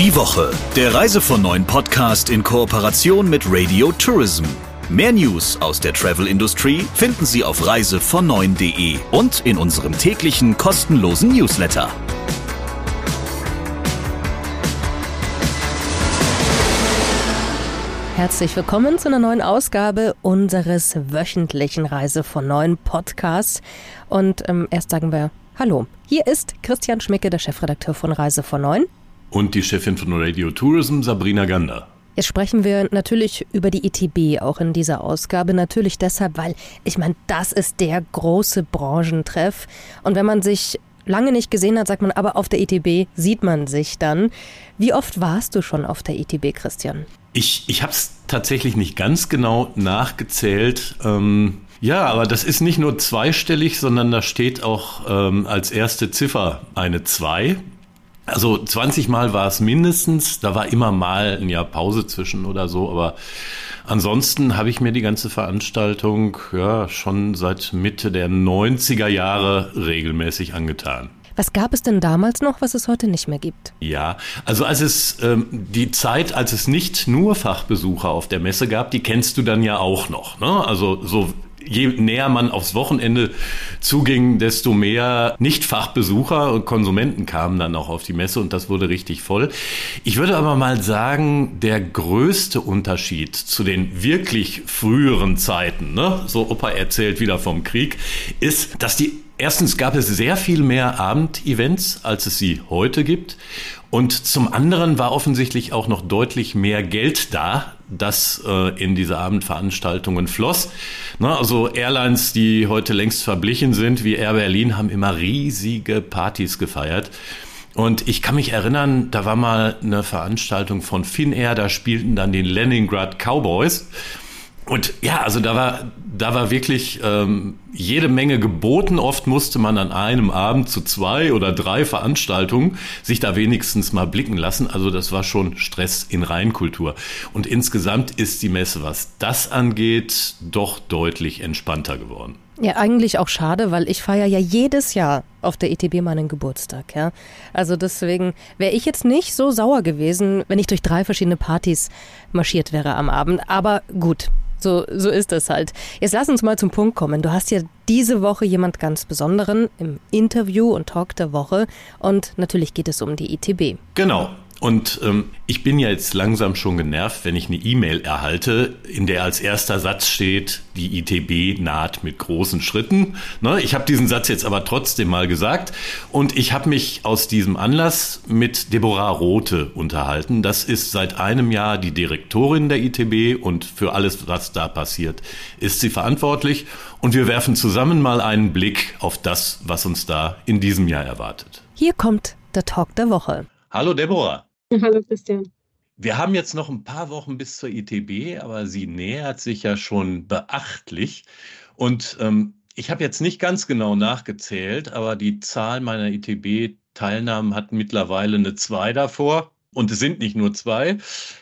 Die Woche, der Reise von neuen Podcast in Kooperation mit Radio Tourism. Mehr News aus der Travel-Industrie finden Sie auf reisevon9.de und in unserem täglichen kostenlosen Newsletter. Herzlich willkommen zu einer neuen Ausgabe unseres wöchentlichen Reise von neuen Podcasts. Und ähm, erst sagen wir Hallo. Hier ist Christian Schmicke, der Chefredakteur von Reise von Neun. Und die Chefin von Radio Tourism, Sabrina Gander. Jetzt sprechen wir natürlich über die ITB auch in dieser Ausgabe. Natürlich deshalb, weil ich meine, das ist der große Branchentreff. Und wenn man sich lange nicht gesehen hat, sagt man, aber auf der ITB sieht man sich dann. Wie oft warst du schon auf der ITB, Christian? Ich, ich habe es tatsächlich nicht ganz genau nachgezählt. Ähm, ja, aber das ist nicht nur zweistellig, sondern da steht auch ähm, als erste Ziffer eine 2. Also 20 Mal war es mindestens, da war immer mal ein Jahr Pause zwischen oder so, aber ansonsten habe ich mir die ganze Veranstaltung ja schon seit Mitte der 90er Jahre regelmäßig angetan. Was gab es denn damals noch, was es heute nicht mehr gibt? Ja, also als es ähm, die Zeit, als es nicht nur Fachbesucher auf der Messe gab, die kennst du dann ja auch noch. Ne? Also so je näher man aufs Wochenende zuging, desto mehr Nicht-Fachbesucher und Konsumenten kamen dann auch auf die Messe und das wurde richtig voll. Ich würde aber mal sagen, der größte Unterschied zu den wirklich früheren Zeiten, ne, so Opa erzählt wieder vom Krieg, ist, dass die Erstens gab es sehr viel mehr Abendevents, als es sie heute gibt. Und zum anderen war offensichtlich auch noch deutlich mehr Geld da, das äh, in diese Abendveranstaltungen floss. Na, also Airlines, die heute längst verblichen sind, wie Air Berlin, haben immer riesige Partys gefeiert. Und ich kann mich erinnern, da war mal eine Veranstaltung von Finnair, da spielten dann die Leningrad Cowboys. Und ja, also da war, da war wirklich ähm, jede Menge geboten. Oft musste man an einem Abend zu zwei oder drei Veranstaltungen sich da wenigstens mal blicken lassen. Also das war schon Stress in Reinkultur. Und insgesamt ist die Messe, was das angeht, doch deutlich entspannter geworden. Ja, eigentlich auch schade, weil ich feiere ja jedes Jahr auf der ETB meinen Geburtstag, ja. Also deswegen wäre ich jetzt nicht so sauer gewesen, wenn ich durch drei verschiedene Partys marschiert wäre am Abend. Aber gut, so, so ist es halt. Jetzt lass uns mal zum Punkt kommen. Du hast ja diese Woche jemand ganz Besonderen im Interview und Talk der Woche. Und natürlich geht es um die ITB. Genau. Und ähm, ich bin ja jetzt langsam schon genervt, wenn ich eine E-Mail erhalte, in der als erster Satz steht, die ITB naht mit großen Schritten. Ne? Ich habe diesen Satz jetzt aber trotzdem mal gesagt. Und ich habe mich aus diesem Anlass mit Deborah Rothe unterhalten. Das ist seit einem Jahr die Direktorin der ITB und für alles, was da passiert, ist sie verantwortlich. Und wir werfen zusammen mal einen Blick auf das, was uns da in diesem Jahr erwartet. Hier kommt der Talk der Woche. Hallo Deborah. Hallo Christian. Wir haben jetzt noch ein paar Wochen bis zur ITB, aber sie nähert sich ja schon beachtlich. Und ähm, ich habe jetzt nicht ganz genau nachgezählt, aber die Zahl meiner ITB-Teilnahmen hat mittlerweile eine 2 davor. Und es sind nicht nur zwei.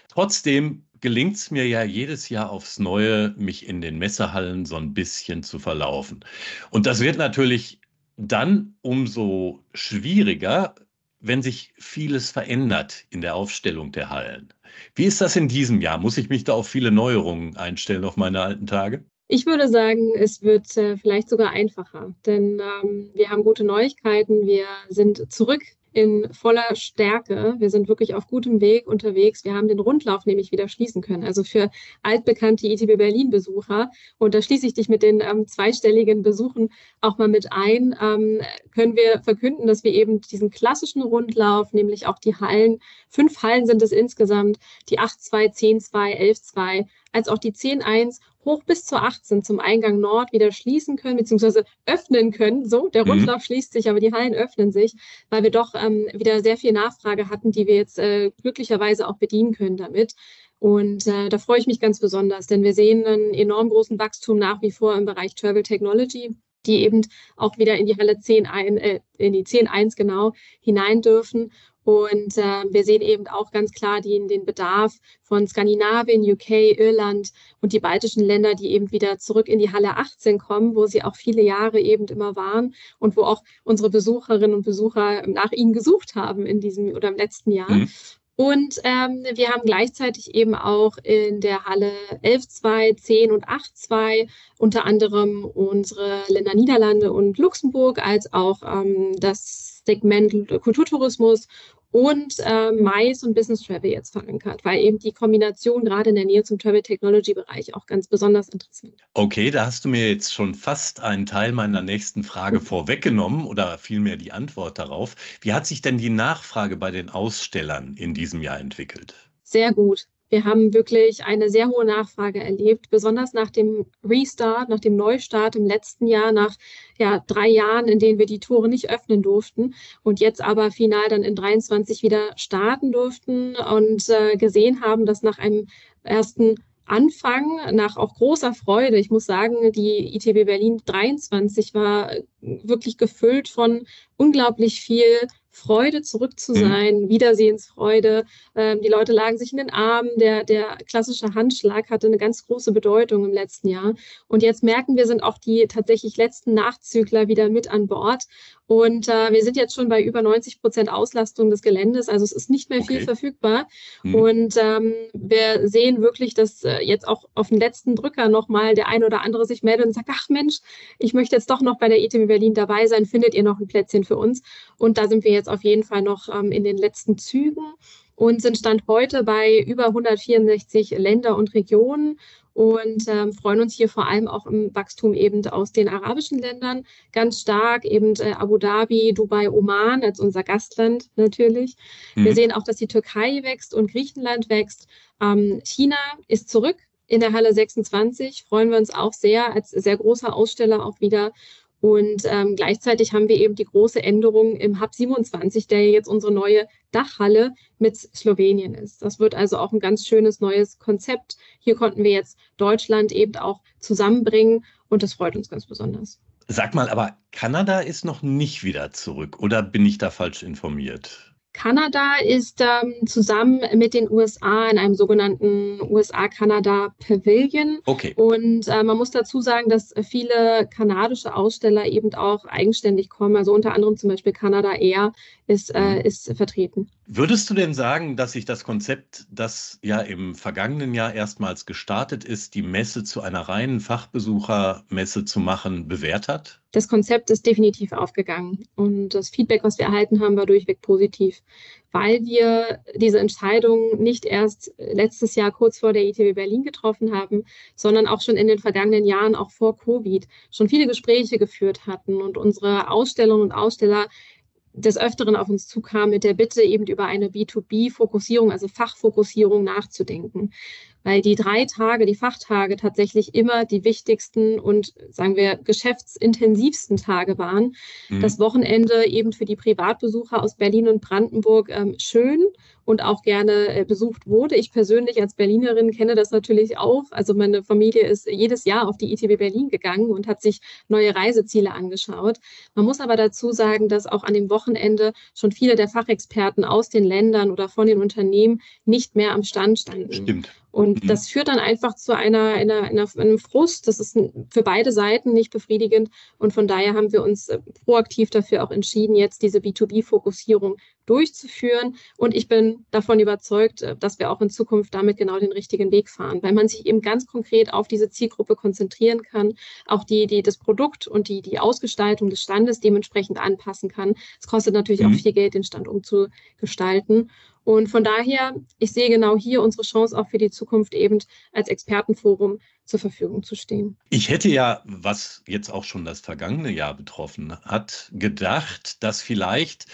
Trotzdem gelingt es mir ja jedes Jahr aufs Neue, mich in den Messehallen so ein bisschen zu verlaufen. Und das wird natürlich dann umso schwieriger, wenn sich vieles verändert in der Aufstellung der Hallen. Wie ist das in diesem Jahr? Muss ich mich da auf viele Neuerungen einstellen auf meine alten Tage? Ich würde sagen, es wird äh, vielleicht sogar einfacher, denn ähm, wir haben gute Neuigkeiten. Wir sind zurück in voller Stärke. Wir sind wirklich auf gutem Weg unterwegs. Wir haben den Rundlauf nämlich wieder schließen können. Also für altbekannte ITB Berlin-Besucher, und da schließe ich dich mit den ähm, zweistelligen Besuchen auch mal mit ein, ähm, können wir verkünden, dass wir eben diesen klassischen Rundlauf, nämlich auch die Hallen, fünf Hallen sind es insgesamt, die 8.2, 10.2, 11.2, als auch die 10.1 hoch bis zur 18 zum Eingang Nord wieder schließen können, beziehungsweise öffnen können. So, der mhm. Rundlauf mhm. schließt sich, aber die Hallen öffnen sich, weil wir doch ähm, wieder sehr viel Nachfrage hatten, die wir jetzt äh, glücklicherweise auch bedienen können damit. Und äh, da freue ich mich ganz besonders, denn wir sehen einen enorm großen Wachstum nach wie vor im Bereich Travel Technology die eben auch wieder in die Halle 10 ein, äh, in die 10.1 genau hinein dürfen. Und äh, wir sehen eben auch ganz klar den, den Bedarf von Skandinavien, UK, Irland und die baltischen Länder, die eben wieder zurück in die Halle 18 kommen, wo sie auch viele Jahre eben immer waren und wo auch unsere Besucherinnen und Besucher nach ihnen gesucht haben in diesem oder im letzten Jahr. Mhm. Und ähm, wir haben gleichzeitig eben auch in der Halle 11.2, 10 und 8.2 unter anderem unsere Länder Niederlande und Luxemburg als auch ähm, das Segment Kulturtourismus und äh, Mais und Business Travel jetzt verankert, weil eben die Kombination gerade in der Nähe zum Travel Technology Bereich auch ganz besonders interessant. Okay, da hast du mir jetzt schon fast einen Teil meiner nächsten Frage vorweggenommen oder vielmehr die Antwort darauf. Wie hat sich denn die Nachfrage bei den Ausstellern in diesem Jahr entwickelt? Sehr gut. Wir haben wirklich eine sehr hohe Nachfrage erlebt, besonders nach dem Restart, nach dem Neustart im letzten Jahr, nach ja, drei Jahren, in denen wir die Tore nicht öffnen durften und jetzt aber final dann in 23 wieder starten durften und äh, gesehen haben, dass nach einem ersten Anfang nach auch großer Freude. Ich muss sagen, die ITB Berlin 23 war wirklich gefüllt von unglaublich viel Freude, zurück zu mhm. sein, mhm. Wiedersehensfreude. Ähm, die Leute lagen sich in den Armen. Der, der klassische Handschlag hatte eine ganz große Bedeutung im letzten Jahr. Und jetzt merken wir, sind auch die tatsächlich letzten Nachzügler wieder mit an Bord. Und äh, wir sind jetzt schon bei über 90 Prozent Auslastung des Geländes. Also es ist nicht mehr okay. viel verfügbar. Mhm. Und ähm, wir sehen wirklich, dass äh, jetzt auch auf den letzten Drücker nochmal der ein oder andere sich meldet und sagt, ach Mensch, ich möchte jetzt doch noch bei der ETB Berlin dabei sein. Findet ihr noch ein Plätzchen für uns? Und da sind wir jetzt auf jeden Fall noch ähm, in den letzten Zügen und sind Stand heute bei über 164 Länder und Regionen und ähm, freuen uns hier vor allem auch im Wachstum eben aus den arabischen Ländern ganz stark, eben äh, Abu Dhabi, Dubai, Oman als unser Gastland natürlich. Mhm. Wir sehen auch, dass die Türkei wächst und Griechenland wächst. Ähm, China ist zurück in der Halle 26, freuen wir uns auch sehr als sehr großer Aussteller auch wieder. Und ähm, gleichzeitig haben wir eben die große Änderung im Hub 27, der jetzt unsere neue Dachhalle mit Slowenien ist. Das wird also auch ein ganz schönes neues Konzept. Hier konnten wir jetzt Deutschland eben auch zusammenbringen und das freut uns ganz besonders. Sag mal, aber Kanada ist noch nicht wieder zurück oder bin ich da falsch informiert? Kanada ist ähm, zusammen mit den USA in einem sogenannten USA-Kanada Pavilion. Okay. Und äh, man muss dazu sagen, dass viele kanadische Aussteller eben auch eigenständig kommen. Also unter anderem zum Beispiel Canada Air ist, äh, mhm. ist vertreten. Würdest du denn sagen, dass sich das Konzept, das ja im vergangenen Jahr erstmals gestartet ist, die Messe zu einer reinen Fachbesuchermesse zu machen, bewährt hat? Das Konzept ist definitiv aufgegangen und das Feedback, was wir erhalten haben, war durchweg positiv, weil wir diese Entscheidung nicht erst letztes Jahr kurz vor der ITB Berlin getroffen haben, sondern auch schon in den vergangenen Jahren, auch vor Covid, schon viele Gespräche geführt hatten und unsere Ausstellerinnen und Aussteller des Öfteren auf uns zukam mit der Bitte, eben über eine B2B-Fokussierung, also Fachfokussierung nachzudenken. Weil die drei Tage, die Fachtage tatsächlich immer die wichtigsten und, sagen wir, geschäftsintensivsten Tage waren. Mhm. Das Wochenende eben für die Privatbesucher aus Berlin und Brandenburg ähm, schön und auch gerne äh, besucht wurde. Ich persönlich als Berlinerin kenne das natürlich auch. Also meine Familie ist jedes Jahr auf die ITB Berlin gegangen und hat sich neue Reiseziele angeschaut. Man muss aber dazu sagen, dass auch an dem Wochenende schon viele der Fachexperten aus den Ländern oder von den Unternehmen nicht mehr am Stand standen. Stimmt. Und mhm. das führt dann einfach zu einer, einer, einer, einem Frust. Das ist für beide Seiten nicht befriedigend. Und von daher haben wir uns äh, proaktiv dafür auch entschieden, jetzt diese B2B-Fokussierung durchzuführen. Und ich bin davon überzeugt, äh, dass wir auch in Zukunft damit genau den richtigen Weg fahren, weil man sich eben ganz konkret auf diese Zielgruppe konzentrieren kann, auch die, die das Produkt und die, die Ausgestaltung des Standes dementsprechend anpassen kann. Es kostet natürlich mhm. auch viel Geld, den Stand umzugestalten. Und von daher, ich sehe genau hier unsere Chance auch für die Zukunft eben als Expertenforum zur Verfügung zu stehen. Ich hätte ja, was jetzt auch schon das vergangene Jahr betroffen hat, gedacht, dass vielleicht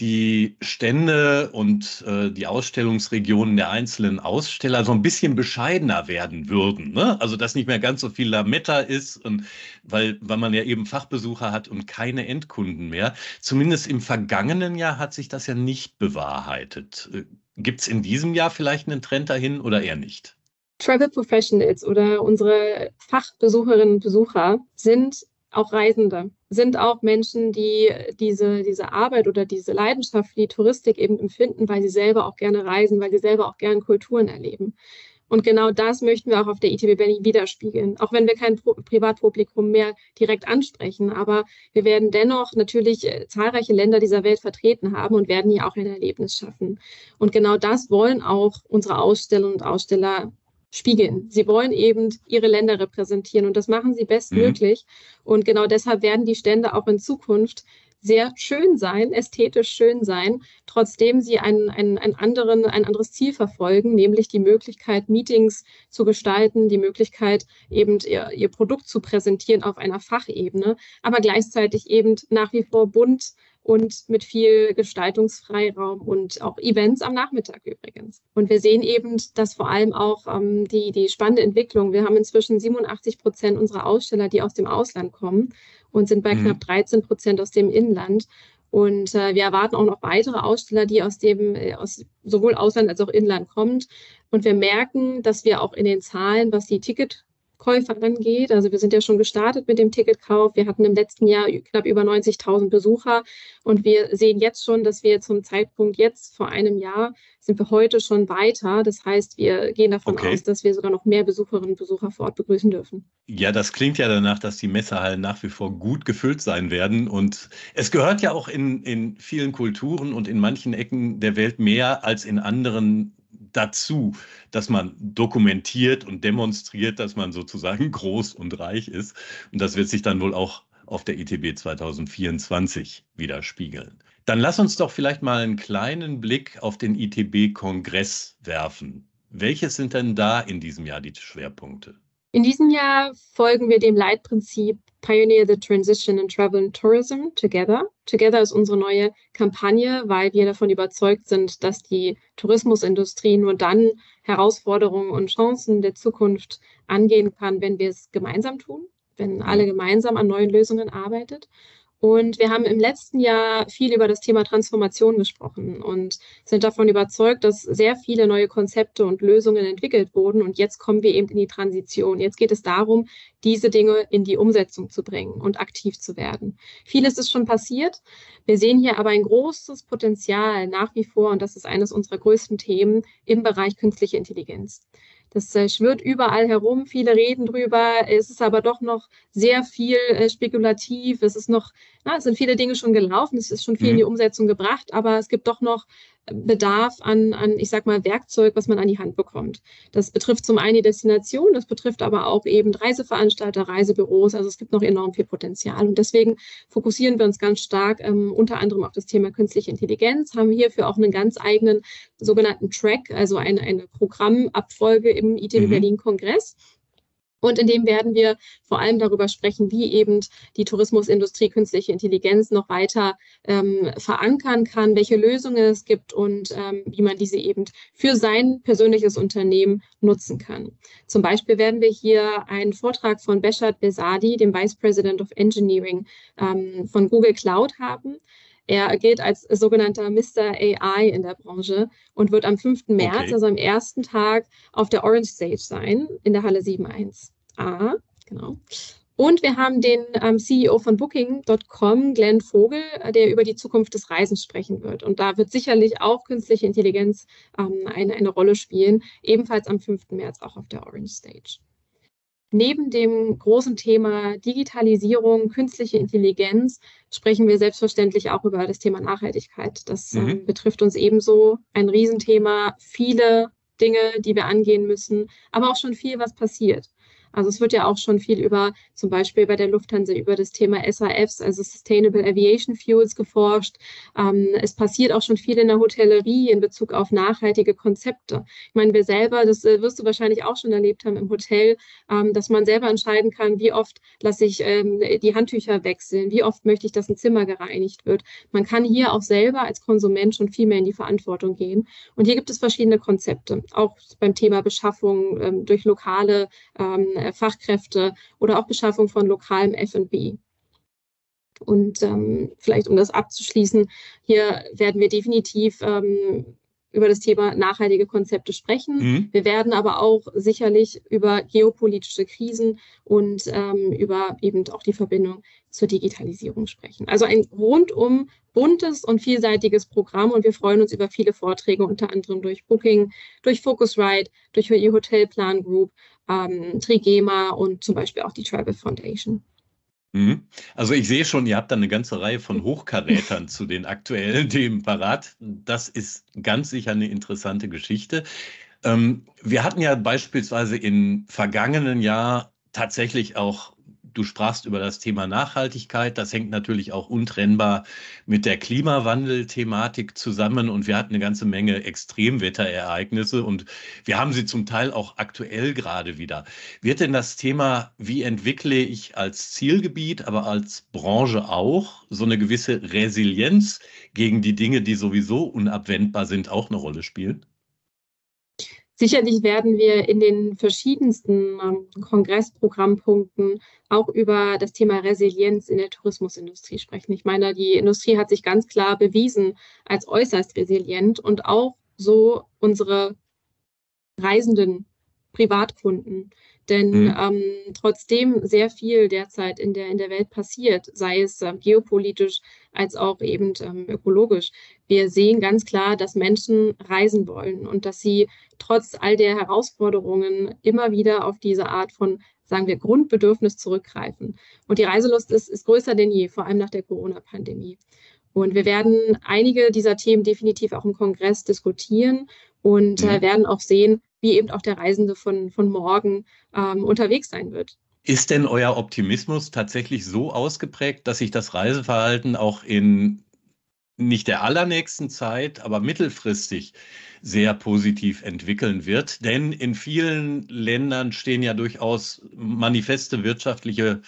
die Stände und äh, die Ausstellungsregionen der einzelnen Aussteller so ein bisschen bescheidener werden würden. Ne? Also dass nicht mehr ganz so viel Lametta ist, und, weil, weil man ja eben Fachbesucher hat und keine Endkunden mehr. Zumindest im vergangenen Jahr hat sich das ja nicht bewahrheitet. Äh, Gibt es in diesem Jahr vielleicht einen Trend dahin oder eher nicht? Travel Professionals oder unsere Fachbesucherinnen und Besucher sind auch Reisende, sind auch Menschen, die diese, diese Arbeit oder diese Leidenschaft für die Touristik eben empfinden, weil sie selber auch gerne reisen, weil sie selber auch gerne Kulturen erleben. Und genau das möchten wir auch auf der ITB Berlin widerspiegeln. Auch wenn wir kein Privatpublikum mehr direkt ansprechen. Aber wir werden dennoch natürlich äh, zahlreiche Länder dieser Welt vertreten haben und werden hier auch ein Erlebnis schaffen. Und genau das wollen auch unsere Ausstellerinnen und Aussteller spiegeln. Sie wollen eben ihre Länder repräsentieren und das machen sie bestmöglich. Mhm. Und genau deshalb werden die Stände auch in Zukunft sehr schön sein, ästhetisch schön sein, trotzdem sie einen, einen, einen anderen, ein anderes Ziel verfolgen, nämlich die Möglichkeit, Meetings zu gestalten, die Möglichkeit, eben ihr, ihr Produkt zu präsentieren auf einer Fachebene, aber gleichzeitig eben nach wie vor bunt und mit viel Gestaltungsfreiraum und auch Events am Nachmittag übrigens. Und wir sehen eben, dass vor allem auch ähm, die, die spannende Entwicklung, wir haben inzwischen 87 Prozent unserer Aussteller, die aus dem Ausland kommen und sind bei mhm. knapp 13 Prozent aus dem Inland. Und äh, wir erwarten auch noch weitere Aussteller, die aus dem, äh, aus sowohl Ausland als auch Inland kommen. Und wir merken, dass wir auch in den Zahlen, was die Ticket Käufer angeht. Also wir sind ja schon gestartet mit dem Ticketkauf. Wir hatten im letzten Jahr knapp über 90.000 Besucher und wir sehen jetzt schon, dass wir zum Zeitpunkt jetzt vor einem Jahr sind wir heute schon weiter. Das heißt, wir gehen davon okay. aus, dass wir sogar noch mehr Besucherinnen und Besucher vor Ort begrüßen dürfen. Ja, das klingt ja danach, dass die Messehallen nach wie vor gut gefüllt sein werden. Und es gehört ja auch in, in vielen Kulturen und in manchen Ecken der Welt mehr als in anderen dazu, dass man dokumentiert und demonstriert, dass man sozusagen groß und reich ist. Und das wird sich dann wohl auch auf der ITB 2024 widerspiegeln. Dann lass uns doch vielleicht mal einen kleinen Blick auf den ITB-Kongress werfen. Welche sind denn da in diesem Jahr die Schwerpunkte? In diesem Jahr folgen wir dem Leitprinzip Pioneer the Transition in Travel and Tourism Together. Together ist unsere neue Kampagne, weil wir davon überzeugt sind, dass die Tourismusindustrie nur dann Herausforderungen und Chancen der Zukunft angehen kann, wenn wir es gemeinsam tun, wenn alle gemeinsam an neuen Lösungen arbeitet. Und wir haben im letzten Jahr viel über das Thema Transformation gesprochen und sind davon überzeugt, dass sehr viele neue Konzepte und Lösungen entwickelt wurden. Und jetzt kommen wir eben in die Transition. Jetzt geht es darum, diese Dinge in die Umsetzung zu bringen und aktiv zu werden. Vieles ist schon passiert. Wir sehen hier aber ein großes Potenzial nach wie vor, und das ist eines unserer größten Themen im Bereich künstliche Intelligenz. Das äh, schwirrt überall herum, viele reden drüber. Es ist aber doch noch sehr viel äh, spekulativ. Es ist noch, na, es sind viele Dinge schon gelaufen, es ist schon viel mhm. in die Umsetzung gebracht, aber es gibt doch noch Bedarf an, an, ich sag mal, Werkzeug, was man an die Hand bekommt. Das betrifft zum einen die Destination, das betrifft aber auch eben Reiseveranstalter, Reisebüros. Also es gibt noch enorm viel Potenzial. Und deswegen fokussieren wir uns ganz stark ähm, unter anderem auf das Thema künstliche Intelligenz, haben hierfür auch einen ganz eigenen sogenannten Track, also eine, eine Programmabfolge im ITB mhm. Berlin Kongress und in dem werden wir vor allem darüber sprechen, wie eben die Tourismusindustrie künstliche Intelligenz noch weiter ähm, verankern kann, welche Lösungen es gibt und ähm, wie man diese eben für sein persönliches Unternehmen nutzen kann. Zum Beispiel werden wir hier einen Vortrag von Beshad Besadi, dem Vice President of Engineering ähm, von Google Cloud haben. Er gilt als sogenannter Mr. AI in der Branche und wird am 5. März, okay. also am ersten Tag, auf der Orange Stage sein, in der Halle 7.1. A, genau. Und wir haben den ähm, CEO von Booking.com, Glenn Vogel, äh, der über die Zukunft des Reisens sprechen wird. Und da wird sicherlich auch künstliche Intelligenz ähm, eine, eine Rolle spielen, ebenfalls am 5. März auch auf der Orange Stage. Neben dem großen Thema Digitalisierung, künstliche Intelligenz sprechen wir selbstverständlich auch über das Thema Nachhaltigkeit. Das mhm. ähm, betrifft uns ebenso ein Riesenthema, viele Dinge, die wir angehen müssen, aber auch schon viel, was passiert. Also es wird ja auch schon viel über, zum Beispiel bei der Lufthansa, über das Thema SAFs, also Sustainable Aviation Fuels geforscht. Ähm, es passiert auch schon viel in der Hotellerie in Bezug auf nachhaltige Konzepte. Ich meine, wir selber, das äh, wirst du wahrscheinlich auch schon erlebt haben im Hotel, ähm, dass man selber entscheiden kann, wie oft lasse ich ähm, die Handtücher wechseln, wie oft möchte ich, dass ein Zimmer gereinigt wird. Man kann hier auch selber als Konsument schon viel mehr in die Verantwortung gehen. Und hier gibt es verschiedene Konzepte, auch beim Thema Beschaffung ähm, durch lokale ähm, äh, Fachkräfte oder auch Beschaffung von lokalem F&B. Und ähm, vielleicht um das abzuschließen, hier werden wir definitiv ähm, über das Thema nachhaltige Konzepte sprechen. Mhm. Wir werden aber auch sicherlich über geopolitische Krisen und ähm, über eben auch die Verbindung zur Digitalisierung sprechen. Also ein rundum buntes und vielseitiges Programm und wir freuen uns über viele Vorträge, unter anderem durch Booking, durch Focusrite, durch die Hotelplan Group, ähm, Trigema und zum Beispiel auch die Travel Foundation. Mhm. Also ich sehe schon, ihr habt da eine ganze Reihe von Hochkarätern zu den aktuellen Themen parat. Das ist ganz sicher eine interessante Geschichte. Ähm, wir hatten ja beispielsweise im vergangenen Jahr tatsächlich auch Du sprachst über das Thema Nachhaltigkeit. Das hängt natürlich auch untrennbar mit der Klimawandel-Thematik zusammen. Und wir hatten eine ganze Menge Extremwetterereignisse und wir haben sie zum Teil auch aktuell gerade wieder. Wird denn das Thema, wie entwickle ich als Zielgebiet, aber als Branche auch so eine gewisse Resilienz gegen die Dinge, die sowieso unabwendbar sind, auch eine Rolle spielen? Sicherlich werden wir in den verschiedensten ähm, Kongressprogrammpunkten auch über das Thema Resilienz in der Tourismusindustrie sprechen. Ich meine, die Industrie hat sich ganz klar bewiesen als äußerst resilient und auch so unsere Reisenden, Privatkunden. Denn mhm. ähm, trotzdem sehr viel derzeit in der, in der Welt passiert, sei es äh, geopolitisch als auch eben ähm, ökologisch. Wir sehen ganz klar, dass Menschen reisen wollen und dass sie trotz all der Herausforderungen immer wieder auf diese Art von, sagen wir, Grundbedürfnis zurückgreifen. Und die Reiselust ist, ist größer denn je, vor allem nach der Corona-Pandemie. Und wir werden einige dieser Themen definitiv auch im Kongress diskutieren und äh, mhm. werden auch sehen, wie eben auch der Reisende von, von morgen ähm, unterwegs sein wird. Ist denn euer Optimismus tatsächlich so ausgeprägt, dass sich das Reiseverhalten auch in nicht der allernächsten Zeit, aber mittelfristig sehr positiv entwickeln wird? Denn in vielen Ländern stehen ja durchaus manifeste wirtschaftliche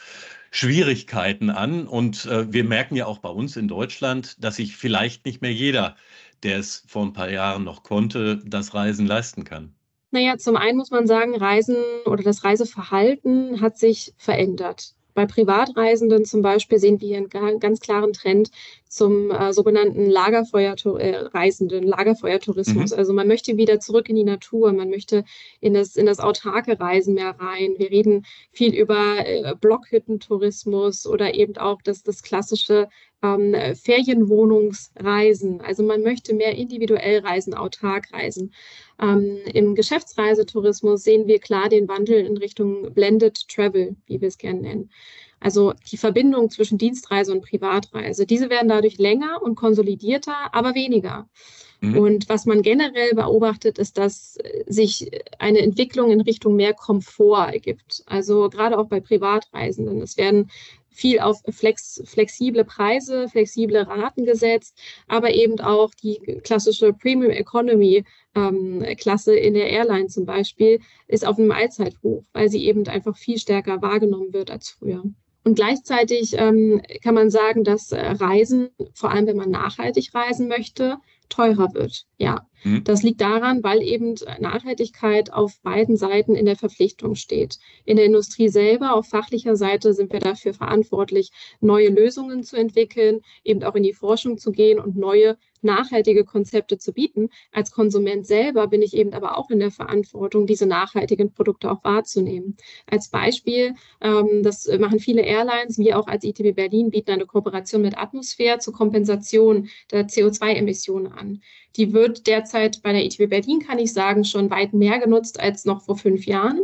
Schwierigkeiten an. Und äh, wir merken ja auch bei uns in Deutschland, dass sich vielleicht nicht mehr jeder, der es vor ein paar Jahren noch konnte, das Reisen leisten kann. Naja, zum einen muss man sagen, Reisen oder das Reiseverhalten hat sich verändert. Bei Privatreisenden zum Beispiel sehen wir einen ganz klaren Trend zum äh, sogenannten Lagerfeuerreisenden, äh, Lagerfeuertourismus. Mhm. Also man möchte wieder zurück in die Natur, man möchte in das, in das autarke Reisen mehr rein. Wir reden viel über äh, Blockhüttentourismus oder eben auch das, das klassische ähm, Ferienwohnungsreisen. Also man möchte mehr individuell reisen, autark reisen. Ähm, Im Geschäftsreisetourismus sehen wir klar den Wandel in Richtung Blended Travel, wie wir es gerne nennen. Also die Verbindung zwischen Dienstreise und Privatreise. Diese werden dadurch länger und konsolidierter, aber weniger. Mhm. Und was man generell beobachtet, ist, dass sich eine Entwicklung in Richtung mehr Komfort ergibt. Also gerade auch bei Privatreisenden. Es werden viel auf flex, flexible Preise, flexible Raten gesetzt, aber eben auch die klassische Premium Economy ähm, Klasse in der Airline zum Beispiel ist auf einem Allzeithoch, weil sie eben einfach viel stärker wahrgenommen wird als früher. Und gleichzeitig ähm, kann man sagen, dass Reisen, vor allem wenn man nachhaltig reisen möchte, teurer wird. Ja, mhm. das liegt daran, weil eben Nachhaltigkeit auf beiden Seiten in der Verpflichtung steht. In der Industrie selber, auf fachlicher Seite sind wir dafür verantwortlich, neue Lösungen zu entwickeln, eben auch in die Forschung zu gehen und neue nachhaltige Konzepte zu bieten. Als Konsument selber bin ich eben aber auch in der Verantwortung, diese nachhaltigen Produkte auch wahrzunehmen. Als Beispiel, ähm, das machen viele Airlines, wir auch als ITB Berlin bieten eine Kooperation mit Atmosphäre zur Kompensation der CO2-Emissionen an. Die wird derzeit bei der ITB Berlin, kann ich sagen, schon weit mehr genutzt als noch vor fünf Jahren.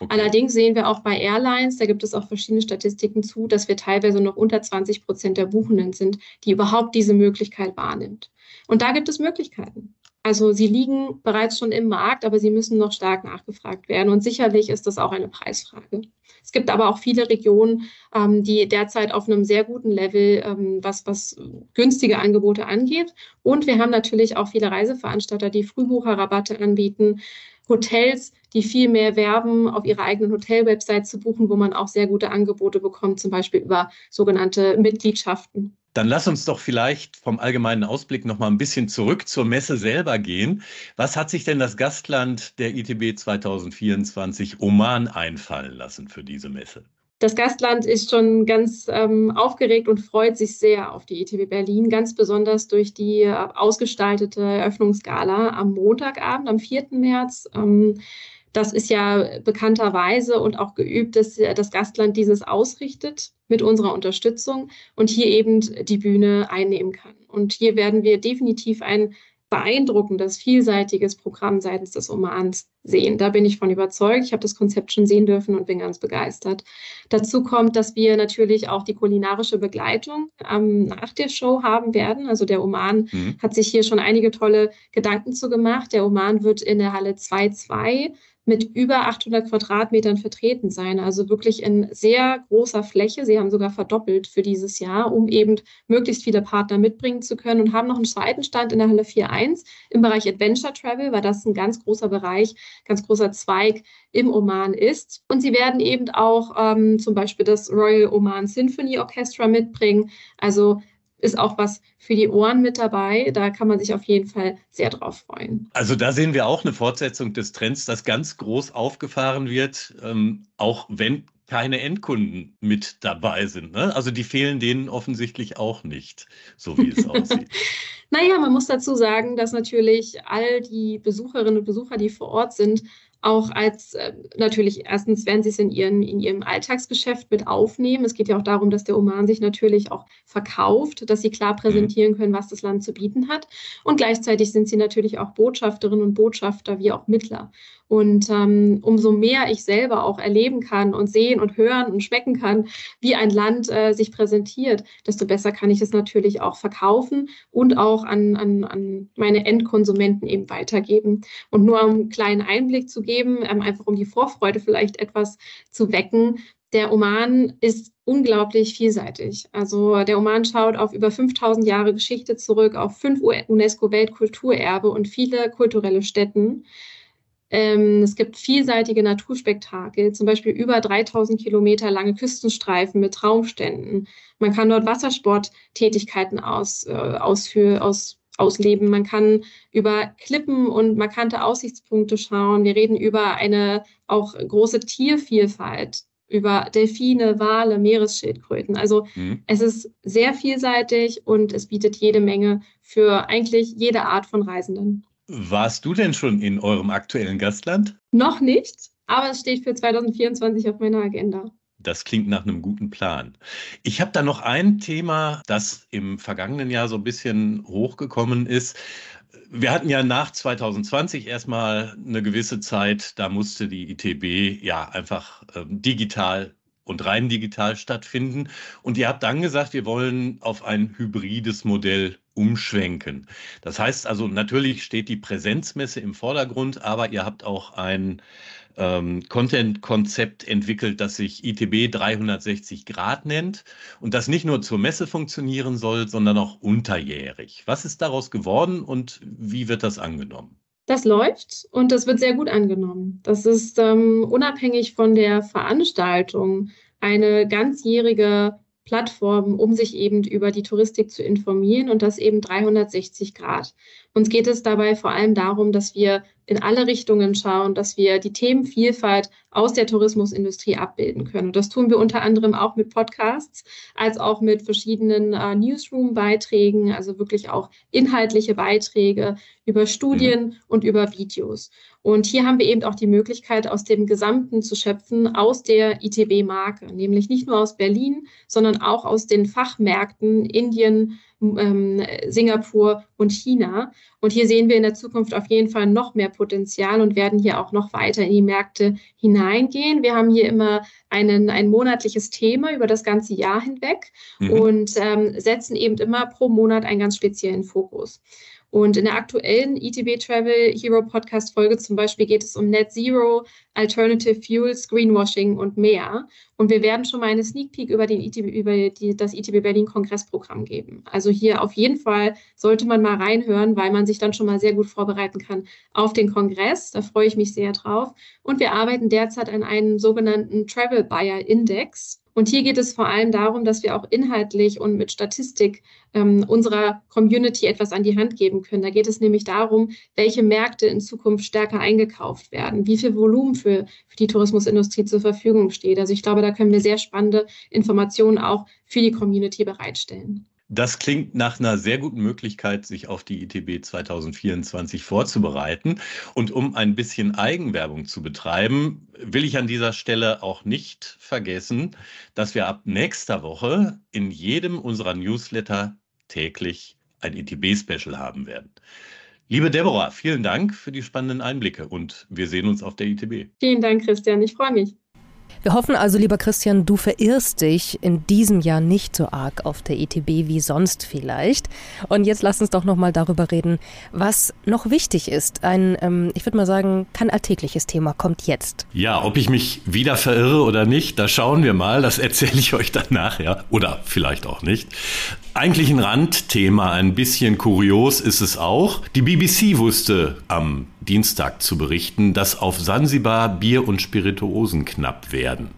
Okay. Allerdings sehen wir auch bei Airlines, da gibt es auch verschiedene Statistiken zu, dass wir teilweise noch unter 20 Prozent der Buchenden sind, die überhaupt diese Möglichkeit wahrnimmt. Und da gibt es Möglichkeiten. Also sie liegen bereits schon im Markt, aber sie müssen noch stark nachgefragt werden. Und sicherlich ist das auch eine Preisfrage. Es gibt aber auch viele Regionen, ähm, die derzeit auf einem sehr guten Level, ähm, was, was günstige Angebote angeht. Und wir haben natürlich auch viele Reiseveranstalter, die Frühbucherrabatte anbieten, Hotels, die viel mehr werben, auf ihrer eigenen Hotelwebsite zu buchen, wo man auch sehr gute Angebote bekommt, zum Beispiel über sogenannte Mitgliedschaften. Dann lass uns doch vielleicht vom allgemeinen Ausblick noch mal ein bisschen zurück zur Messe selber gehen. Was hat sich denn das Gastland der ITB 2024 Oman einfallen lassen für diese Messe? Das Gastland ist schon ganz ähm, aufgeregt und freut sich sehr auf die ETB Berlin, ganz besonders durch die äh, ausgestaltete Eröffnungsgala am Montagabend, am 4. März. Ähm, das ist ja bekannterweise und auch geübt, dass das Gastland dieses ausrichtet mit unserer Unterstützung und hier eben die Bühne einnehmen kann. Und hier werden wir definitiv ein beeindruckendes, vielseitiges Programm seitens des Omans sehen. Da bin ich von überzeugt. Ich habe das Konzept schon sehen dürfen und bin ganz begeistert. Dazu kommt, dass wir natürlich auch die kulinarische Begleitung ähm, nach der Show haben werden. Also der Oman mhm. hat sich hier schon einige tolle Gedanken zu gemacht. Der Oman wird in der Halle 2.2 mit über 800 Quadratmetern vertreten sein. Also wirklich in sehr großer Fläche. Sie haben sogar verdoppelt für dieses Jahr, um eben möglichst viele Partner mitbringen zu können und haben noch einen zweiten Stand in der Halle 4.1 im Bereich Adventure Travel, weil das ein ganz großer Bereich, ganz großer Zweig im Oman ist. Und sie werden eben auch ähm, zum Beispiel das Royal Oman Symphony Orchestra mitbringen. Also ist auch was für die Ohren mit dabei. Da kann man sich auf jeden Fall sehr drauf freuen. Also da sehen wir auch eine Fortsetzung des Trends, das ganz groß aufgefahren wird, ähm, auch wenn keine Endkunden mit dabei sind. Ne? Also die fehlen denen offensichtlich auch nicht, so wie es aussieht. naja, man muss dazu sagen, dass natürlich all die Besucherinnen und Besucher, die vor Ort sind, auch als äh, natürlich erstens werden sie es in, ihren, in ihrem Alltagsgeschäft mit aufnehmen. Es geht ja auch darum, dass der Oman sich natürlich auch verkauft, dass sie klar präsentieren mhm. können, was das Land zu bieten hat. Und gleichzeitig sind sie natürlich auch Botschafterinnen und Botschafter wie auch Mittler. Und ähm, umso mehr ich selber auch erleben kann und sehen und hören und schmecken kann, wie ein Land äh, sich präsentiert, desto besser kann ich es natürlich auch verkaufen und auch an, an, an meine Endkonsumenten eben weitergeben. Und nur um einen kleinen Einblick zu geben, ähm, einfach um die Vorfreude vielleicht etwas zu wecken, der Oman ist unglaublich vielseitig. Also der Oman schaut auf über 5000 Jahre Geschichte zurück, auf fünf UNESCO-Weltkulturerbe und viele kulturelle Stätten. Ähm, es gibt vielseitige Naturspektakel, zum Beispiel über 3000 Kilometer lange Küstenstreifen mit Traumständen. Man kann dort Wassersporttätigkeiten aus, äh, ausführen, aus, ausleben. Man kann über Klippen und markante Aussichtspunkte schauen. Wir reden über eine auch große Tiervielfalt, über Delfine, Wale, Meeresschildkröten. Also mhm. es ist sehr vielseitig und es bietet jede Menge für eigentlich jede Art von Reisenden. Warst du denn schon in eurem aktuellen Gastland? Noch nicht, aber es steht für 2024 auf meiner Agenda. Das klingt nach einem guten Plan. Ich habe da noch ein Thema, das im vergangenen Jahr so ein bisschen hochgekommen ist. Wir hatten ja nach 2020 erstmal eine gewisse Zeit, da musste die ITB ja einfach äh, digital und rein digital stattfinden. Und ihr habt dann gesagt, wir wollen auf ein hybrides Modell umschwenken. Das heißt also, natürlich steht die Präsenzmesse im Vordergrund, aber ihr habt auch ein ähm, Content-Konzept entwickelt, das sich ITB 360 Grad nennt und das nicht nur zur Messe funktionieren soll, sondern auch unterjährig. Was ist daraus geworden und wie wird das angenommen? Das läuft und das wird sehr gut angenommen. Das ist ähm, unabhängig von der Veranstaltung eine ganzjährige Plattform, um sich eben über die Touristik zu informieren und das eben 360 Grad. Uns geht es dabei vor allem darum, dass wir in alle Richtungen schauen, dass wir die Themenvielfalt aus der Tourismusindustrie abbilden können. Und das tun wir unter anderem auch mit Podcasts, als auch mit verschiedenen äh, Newsroom-Beiträgen, also wirklich auch inhaltliche Beiträge über Studien mhm. und über Videos. Und hier haben wir eben auch die Möglichkeit, aus dem Gesamten zu schöpfen, aus der ITB-Marke, nämlich nicht nur aus Berlin, sondern auch aus den Fachmärkten Indien, ähm, Singapur und China. Und hier sehen wir in der Zukunft auf jeden Fall noch mehr Potenzial und werden hier auch noch weiter in die Märkte hineingehen. Wir haben hier immer einen, ein monatliches Thema über das ganze Jahr hinweg mhm. und ähm, setzen eben immer pro Monat einen ganz speziellen Fokus. Und in der aktuellen ETB Travel Hero Podcast Folge zum Beispiel geht es um Net Zero, Alternative Fuels, Greenwashing und mehr. Und wir werden schon mal eine Sneak Peek über, den ITB, über die, das ITB Berlin Kongressprogramm geben. Also hier auf jeden Fall sollte man mal reinhören, weil man sich dann schon mal sehr gut vorbereiten kann auf den Kongress. Da freue ich mich sehr drauf. Und wir arbeiten derzeit an einem sogenannten Travel Buyer Index Und hier geht es vor allem darum, dass wir auch inhaltlich und mit Statistik ähm, unserer Community etwas an die Hand geben können. Da geht es nämlich darum, welche Märkte in Zukunft stärker eingekauft werden, wie viel Volumen für, für die Tourismusindustrie zur Verfügung steht. Also ich glaube, da können wir sehr spannende Informationen auch für die Community bereitstellen. Das klingt nach einer sehr guten Möglichkeit, sich auf die ITB 2024 vorzubereiten. Und um ein bisschen Eigenwerbung zu betreiben, will ich an dieser Stelle auch nicht vergessen, dass wir ab nächster Woche in jedem unserer Newsletter täglich ein ITB-Special haben werden. Liebe Deborah, vielen Dank für die spannenden Einblicke und wir sehen uns auf der ITB. Vielen Dank, Christian. Ich freue mich. Wir hoffen also, lieber Christian, du verirrst dich in diesem Jahr nicht so arg auf der ETB wie sonst vielleicht. Und jetzt lass uns doch noch mal darüber reden, was noch wichtig ist. Ein, ähm, ich würde mal sagen, kein alltägliches Thema kommt jetzt. Ja, ob ich mich wieder verirre oder nicht, da schauen wir mal. Das erzähle ich euch dann nachher. Oder vielleicht auch nicht. Eigentlich ein Randthema, ein bisschen kurios ist es auch. Die BBC wusste am Dienstag zu berichten, dass auf Sansibar Bier und Spirituosen knapp werden.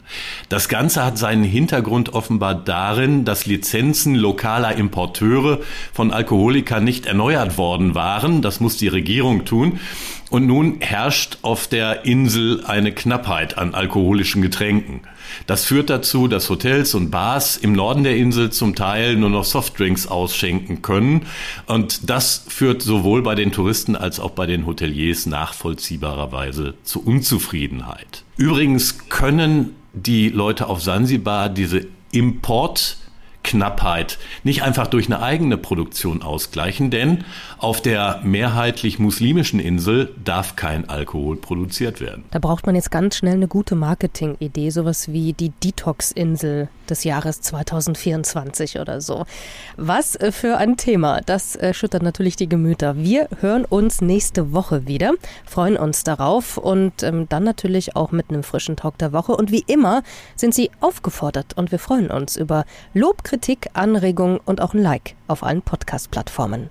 Das Ganze hat seinen Hintergrund offenbar darin, dass Lizenzen lokaler Importeure von Alkoholikern nicht erneuert worden waren. Das muss die Regierung tun. Und nun herrscht auf der Insel eine Knappheit an alkoholischen Getränken. Das führt dazu, dass Hotels und Bars im Norden der Insel zum Teil nur noch Softdrinks ausschenken können. Und das führt sowohl bei den Touristen als auch bei den Hoteliers nachvollziehbarerweise zu Unzufriedenheit. Übrigens können die Leute auf Sansibar diese Import Knappheit nicht einfach durch eine eigene Produktion ausgleichen, denn auf der mehrheitlich muslimischen Insel darf kein Alkohol produziert werden. Da braucht man jetzt ganz schnell eine gute Marketingidee, sowas wie die Detox-Insel des Jahres 2024 oder so. Was äh, für ein Thema, das erschüttert natürlich die Gemüter. Wir hören uns nächste Woche wieder, freuen uns darauf und ähm, dann natürlich auch mit einem frischen Talk der Woche. Und wie immer sind Sie aufgefordert und wir freuen uns über Lob, Kritik, Anregung und auch ein Like auf allen Podcast-Plattformen.